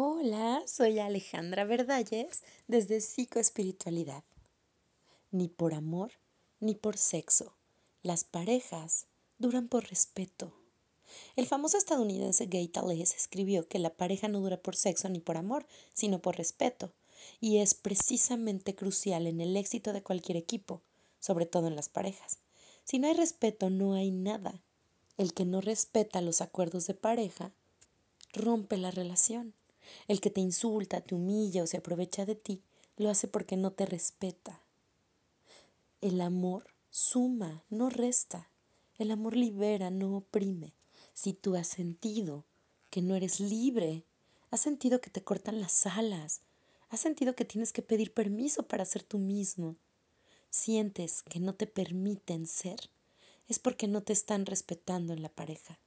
Hola, soy Alejandra Verdalles desde Psicoespiritualidad. Ni por amor ni por sexo. Las parejas duran por respeto. El famoso estadounidense Gay Tales escribió que la pareja no dura por sexo ni por amor, sino por respeto, y es precisamente crucial en el éxito de cualquier equipo, sobre todo en las parejas. Si no hay respeto, no hay nada. El que no respeta los acuerdos de pareja rompe la relación. El que te insulta, te humilla o se aprovecha de ti, lo hace porque no te respeta. El amor suma, no resta. El amor libera, no oprime. Si tú has sentido que no eres libre, has sentido que te cortan las alas, has sentido que tienes que pedir permiso para ser tú mismo, sientes que no te permiten ser, es porque no te están respetando en la pareja.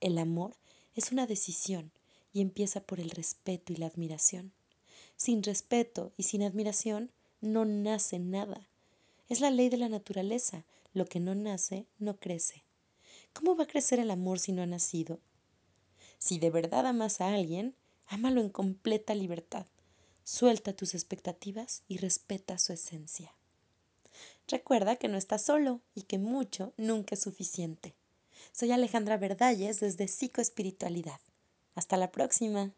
El amor es una decisión y empieza por el respeto y la admiración. Sin respeto y sin admiración no nace nada. Es la ley de la naturaleza. Lo que no nace, no crece. ¿Cómo va a crecer el amor si no ha nacido? Si de verdad amas a alguien, ámalo en completa libertad. Suelta tus expectativas y respeta su esencia. Recuerda que no estás solo y que mucho nunca es suficiente. Soy Alejandra Verdalles desde Psicoespiritualidad. Hasta la próxima.